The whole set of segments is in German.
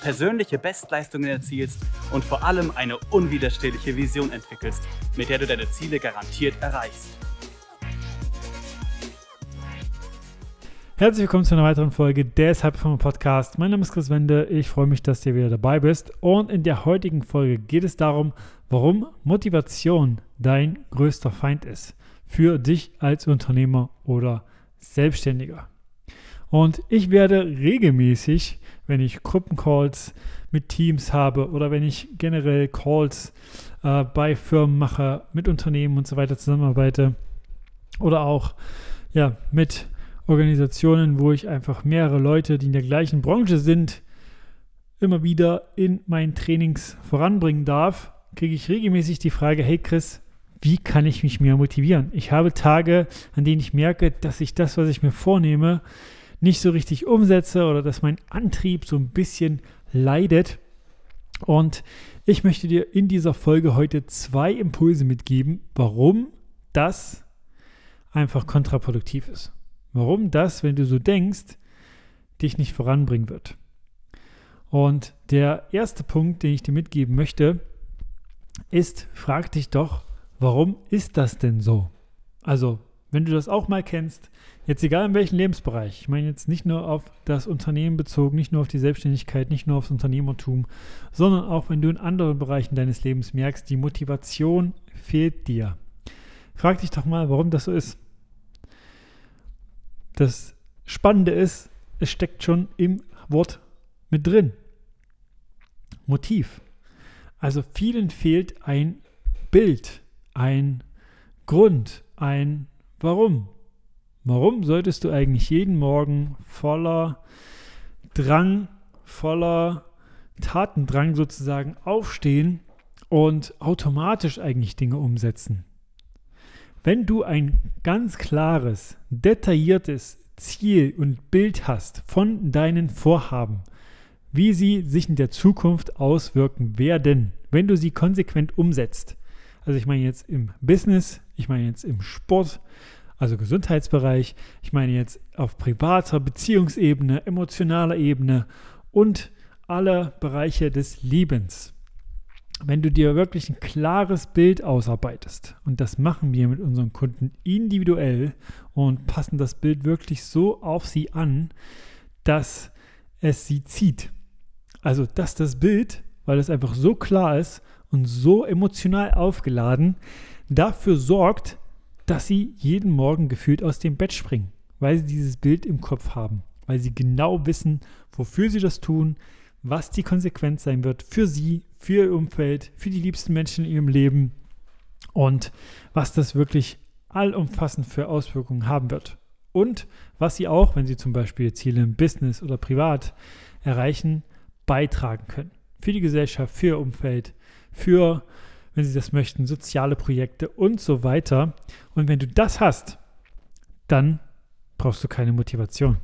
persönliche Bestleistungen erzielst und vor allem eine unwiderstehliche Vision entwickelst, mit der du deine Ziele garantiert erreichst. Herzlich willkommen zu einer weiteren Folge des Hyperformer Podcast. Mein Name ist Chris Wende. Ich freue mich, dass du wieder dabei bist. Und in der heutigen Folge geht es darum, warum Motivation dein größter Feind ist. Für dich als Unternehmer oder Selbstständiger. Und ich werde regelmäßig wenn ich Gruppencalls mit Teams habe oder wenn ich generell Calls äh, bei Firmen mache, mit Unternehmen und so weiter zusammenarbeite oder auch ja, mit Organisationen, wo ich einfach mehrere Leute, die in der gleichen Branche sind, immer wieder in meinen Trainings voranbringen darf, kriege ich regelmäßig die Frage, hey Chris, wie kann ich mich mehr motivieren? Ich habe Tage, an denen ich merke, dass ich das, was ich mir vornehme, nicht so richtig umsetze oder dass mein Antrieb so ein bisschen leidet. Und ich möchte dir in dieser Folge heute zwei Impulse mitgeben, warum das einfach kontraproduktiv ist. Warum das, wenn du so denkst, dich nicht voranbringen wird. Und der erste Punkt, den ich dir mitgeben möchte, ist, frag dich doch, warum ist das denn so? Also, wenn du das auch mal kennst, jetzt egal in welchem Lebensbereich, ich meine jetzt nicht nur auf das Unternehmen bezogen, nicht nur auf die Selbstständigkeit, nicht nur aufs Unternehmertum, sondern auch wenn du in anderen Bereichen deines Lebens merkst, die Motivation fehlt dir. Frag dich doch mal, warum das so ist. Das Spannende ist, es steckt schon im Wort mit drin. Motiv. Also vielen fehlt ein Bild, ein Grund, ein Warum? Warum solltest du eigentlich jeden Morgen voller Drang, voller Tatendrang sozusagen aufstehen und automatisch eigentlich Dinge umsetzen? Wenn du ein ganz klares, detailliertes Ziel und Bild hast von deinen Vorhaben, wie sie sich in der Zukunft auswirken werden, wenn du sie konsequent umsetzt. Also ich meine jetzt im Business, ich meine jetzt im Sport, also Gesundheitsbereich, ich meine jetzt auf privater Beziehungsebene, emotionaler Ebene und alle Bereiche des Lebens. Wenn du dir wirklich ein klares Bild ausarbeitest, und das machen wir mit unseren Kunden individuell und passen das Bild wirklich so auf sie an, dass es sie zieht. Also, dass das Bild, weil es einfach so klar ist und so emotional aufgeladen, dafür sorgt, dass sie jeden Morgen gefühlt aus dem Bett springen, weil sie dieses Bild im Kopf haben, weil sie genau wissen, wofür sie das tun, was die Konsequenz sein wird für sie, für ihr Umfeld, für die liebsten Menschen in ihrem Leben und was das wirklich allumfassend für Auswirkungen haben wird. Und was sie auch, wenn sie zum Beispiel Ziele im Business oder privat erreichen, beitragen können. Für die Gesellschaft, für ihr Umfeld, für wenn sie das möchten, soziale Projekte und so weiter. Und wenn du das hast, dann brauchst du keine Motivation.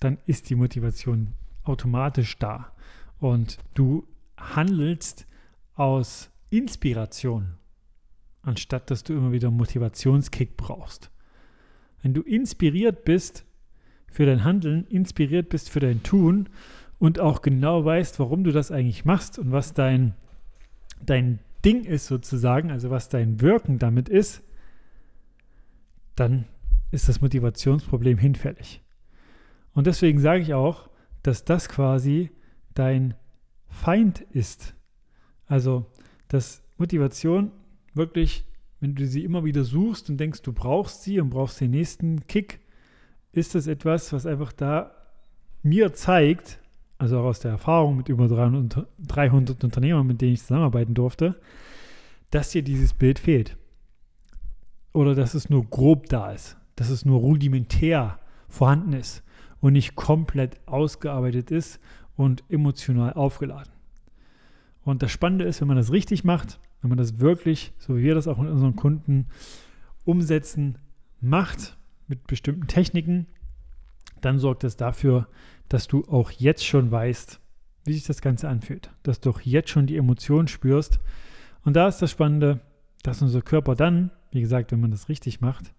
Dann ist die Motivation automatisch da. Und du handelst aus Inspiration, anstatt dass du immer wieder Motivationskick brauchst. Wenn du inspiriert bist für dein Handeln, inspiriert bist für dein Tun und auch genau weißt, warum du das eigentlich machst und was dein dein Ding ist sozusagen, also was dein Wirken damit ist, dann ist das Motivationsproblem hinfällig. Und deswegen sage ich auch, dass das quasi dein Feind ist. Also, dass Motivation wirklich, wenn du sie immer wieder suchst und denkst, du brauchst sie und brauchst den nächsten Kick, ist das etwas, was einfach da mir zeigt, also auch aus der Erfahrung mit über 300, 300 Unternehmern, mit denen ich zusammenarbeiten durfte, dass dir dieses Bild fehlt. Oder dass es nur grob da ist, dass es nur rudimentär vorhanden ist und nicht komplett ausgearbeitet ist und emotional aufgeladen. Und das Spannende ist, wenn man das richtig macht, wenn man das wirklich, so wie wir das auch mit unseren Kunden umsetzen, macht mit bestimmten Techniken, dann sorgt es dafür, dass du auch jetzt schon weißt, wie sich das Ganze anfühlt, dass du auch jetzt schon die Emotionen spürst. Und da ist das Spannende, dass unser Körper dann, wie gesagt, wenn man das richtig macht,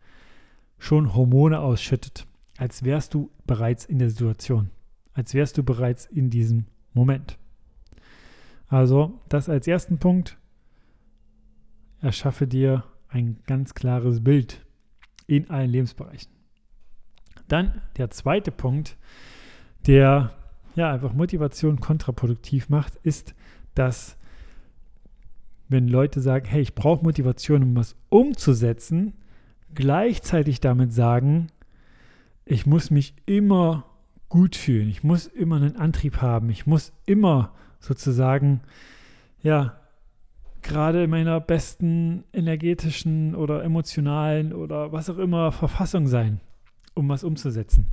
schon Hormone ausschüttet, als wärst du bereits in der Situation, als wärst du bereits in diesem Moment. Also das als ersten Punkt, erschaffe dir ein ganz klares Bild in allen Lebensbereichen. Dann der zweite Punkt, der ja einfach Motivation kontraproduktiv macht, ist, dass wenn Leute sagen, hey, ich brauche Motivation, um was umzusetzen, gleichzeitig damit sagen, ich muss mich immer gut fühlen, ich muss immer einen Antrieb haben, ich muss immer sozusagen, ja, gerade in meiner besten energetischen oder emotionalen oder was auch immer Verfassung sein, um was umzusetzen.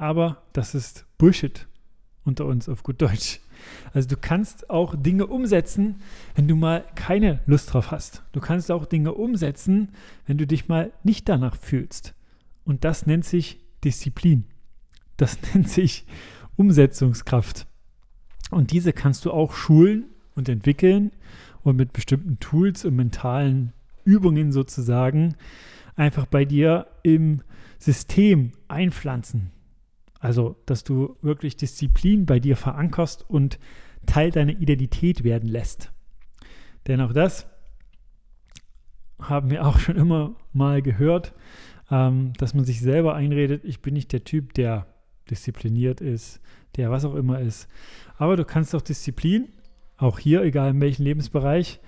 Aber das ist Bullshit unter uns auf gut Deutsch. Also du kannst auch Dinge umsetzen, wenn du mal keine Lust drauf hast. Du kannst auch Dinge umsetzen, wenn du dich mal nicht danach fühlst. Und das nennt sich Disziplin. Das nennt sich Umsetzungskraft. Und diese kannst du auch schulen und entwickeln und mit bestimmten Tools und mentalen Übungen sozusagen einfach bei dir im System einpflanzen. Also, dass du wirklich Disziplin bei dir verankerst und Teil deiner Identität werden lässt. Denn auch das haben wir auch schon immer mal gehört, ähm, dass man sich selber einredet, ich bin nicht der Typ, der diszipliniert ist, der was auch immer ist. Aber du kannst auch Disziplin, auch hier, egal in welchem Lebensbereich,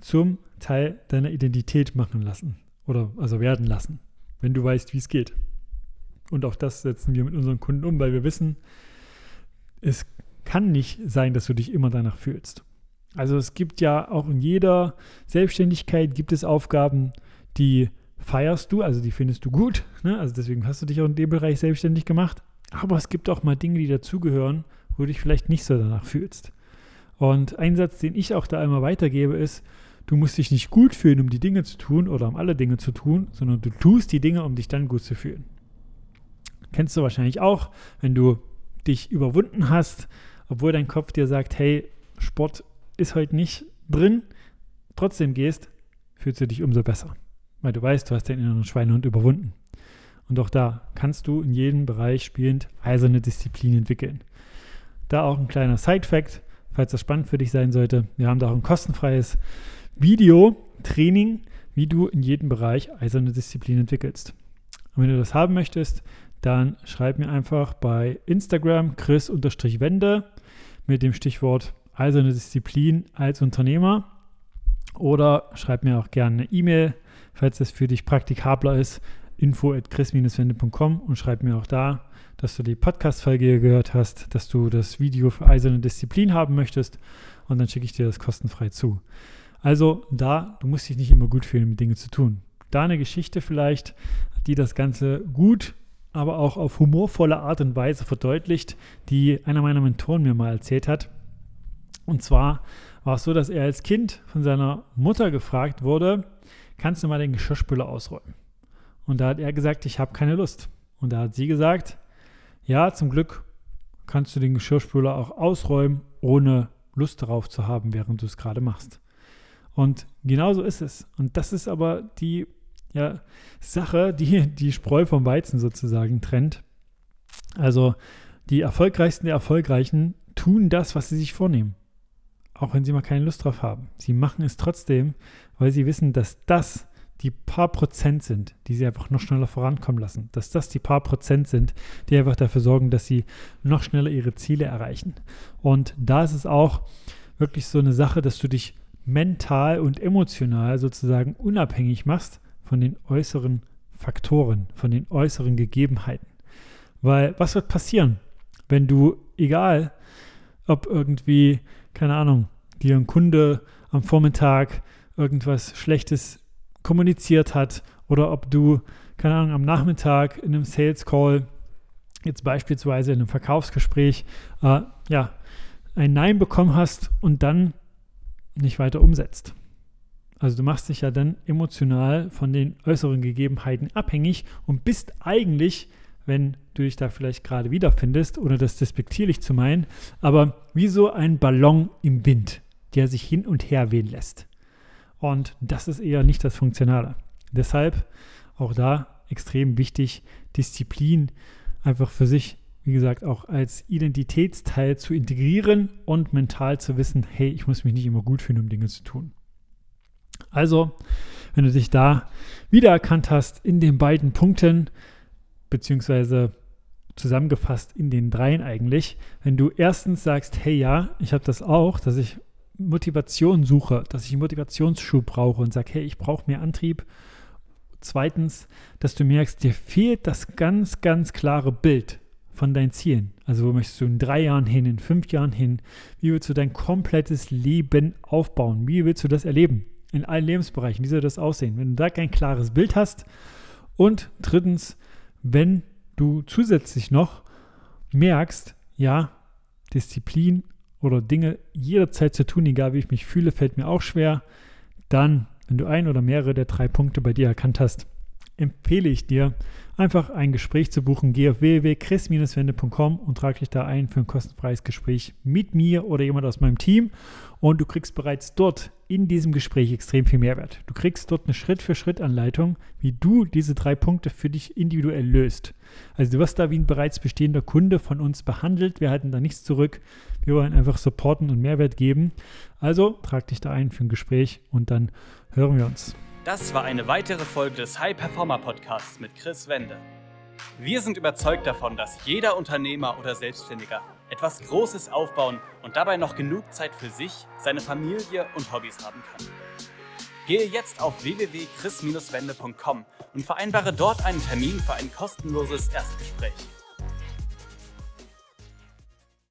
zum Teil deiner Identität machen lassen oder also werden lassen, wenn du weißt, wie es geht. Und auch das setzen wir mit unseren Kunden um, weil wir wissen, es kann nicht sein, dass du dich immer danach fühlst. Also es gibt ja auch in jeder Selbstständigkeit gibt es Aufgaben, die feierst du, also die findest du gut. Ne? Also deswegen hast du dich auch in dem Bereich selbstständig gemacht. Aber es gibt auch mal Dinge, die dazugehören, wo du dich vielleicht nicht so danach fühlst. Und ein Satz, den ich auch da immer weitergebe, ist, du musst dich nicht gut fühlen, um die Dinge zu tun oder um alle Dinge zu tun, sondern du tust die Dinge, um dich dann gut zu fühlen. Kennst du wahrscheinlich auch, wenn du dich überwunden hast, obwohl dein Kopf dir sagt, hey, Sport ist heute nicht drin, trotzdem gehst, fühlst du dich umso besser, weil du weißt, du hast den inneren Schweinehund überwunden. Und auch da kannst du in jedem Bereich spielend eiserne Disziplin entwickeln. Da auch ein kleiner Side-Fact, falls das spannend für dich sein sollte. Wir haben da auch ein kostenfreies Video-Training, wie du in jedem Bereich eiserne Disziplin entwickelst. Und wenn du das haben möchtest, dann schreib mir einfach bei Instagram chris-wende mit dem Stichwort eiserne Disziplin als Unternehmer oder schreib mir auch gerne eine E-Mail, falls das für dich praktikabler ist, info at chris-wende.com und schreib mir auch da, dass du die Podcast-Folge gehört hast, dass du das Video für eiserne Disziplin haben möchtest und dann schicke ich dir das kostenfrei zu. Also da, du musst dich nicht immer gut fühlen, mit Dingen zu tun. Da eine Geschichte vielleicht, die das Ganze gut aber auch auf humorvolle Art und Weise verdeutlicht, die einer meiner Mentoren mir mal erzählt hat. Und zwar war es so, dass er als Kind von seiner Mutter gefragt wurde, kannst du mal den Geschirrspüler ausräumen? Und da hat er gesagt, ich habe keine Lust. Und da hat sie gesagt, ja, zum Glück kannst du den Geschirrspüler auch ausräumen, ohne Lust darauf zu haben, während du es gerade machst. Und genauso ist es. Und das ist aber die ja, Sache, die die Spreu vom Weizen sozusagen trennt. Also die erfolgreichsten der Erfolgreichen tun das, was sie sich vornehmen. Auch wenn sie mal keine Lust drauf haben. Sie machen es trotzdem, weil sie wissen, dass das die paar Prozent sind, die sie einfach noch schneller vorankommen lassen. Dass das die paar Prozent sind, die einfach dafür sorgen, dass sie noch schneller ihre Ziele erreichen. Und da ist es auch wirklich so eine Sache, dass du dich mental und emotional sozusagen unabhängig machst von den äußeren Faktoren, von den äußeren Gegebenheiten. Weil was wird passieren, wenn du, egal ob irgendwie, keine Ahnung, dir ein Kunde am Vormittag irgendwas Schlechtes kommuniziert hat oder ob du, keine Ahnung, am Nachmittag in einem Sales Call, jetzt beispielsweise in einem Verkaufsgespräch, äh, ja, ein Nein bekommen hast und dann nicht weiter umsetzt. Also du machst dich ja dann emotional von den äußeren Gegebenheiten abhängig und bist eigentlich, wenn du dich da vielleicht gerade wiederfindest, ohne das despektierlich zu meinen, aber wie so ein Ballon im Wind, der sich hin und her wehen lässt. Und das ist eher nicht das Funktionale. Deshalb auch da extrem wichtig, Disziplin einfach für sich, wie gesagt, auch als Identitätsteil zu integrieren und mental zu wissen, hey, ich muss mich nicht immer gut fühlen, um Dinge zu tun. Also, wenn du dich da wiedererkannt hast in den beiden Punkten, beziehungsweise zusammengefasst in den dreien eigentlich, wenn du erstens sagst, hey ja, ich habe das auch, dass ich Motivation suche, dass ich einen Motivationsschub brauche und sage, hey, ich brauche mehr Antrieb. Zweitens, dass du merkst, dir fehlt das ganz, ganz klare Bild von deinen Zielen. Also wo möchtest du in drei Jahren hin, in fünf Jahren hin? Wie willst du dein komplettes Leben aufbauen? Wie willst du das erleben? In allen Lebensbereichen. Wie soll das aussehen? Wenn du da kein klares Bild hast. Und drittens, wenn du zusätzlich noch merkst, ja, Disziplin oder Dinge jederzeit zu tun, egal wie ich mich fühle, fällt mir auch schwer, dann, wenn du ein oder mehrere der drei Punkte bei dir erkannt hast, empfehle ich dir, einfach ein Gespräch zu buchen. Geh auf www.chris-wende.com und trage dich da ein für ein kostenfreies Gespräch mit mir oder jemand aus meinem Team. Und du kriegst bereits dort in diesem Gespräch extrem viel Mehrwert. Du kriegst dort eine Schritt-für-Schritt-Anleitung, wie du diese drei Punkte für dich individuell löst. Also du wirst da wie ein bereits bestehender Kunde von uns behandelt. Wir halten da nichts zurück. Wir wollen einfach supporten und Mehrwert geben. Also trag dich da ein für ein Gespräch und dann hören wir uns. Das war eine weitere Folge des High Performer Podcasts mit Chris Wende. Wir sind überzeugt davon, dass jeder Unternehmer oder Selbstständiger etwas Großes aufbauen und dabei noch genug Zeit für sich, seine Familie und Hobbys haben kann. Gehe jetzt auf www.chris-wende.com und vereinbare dort einen Termin für ein kostenloses Erstgespräch.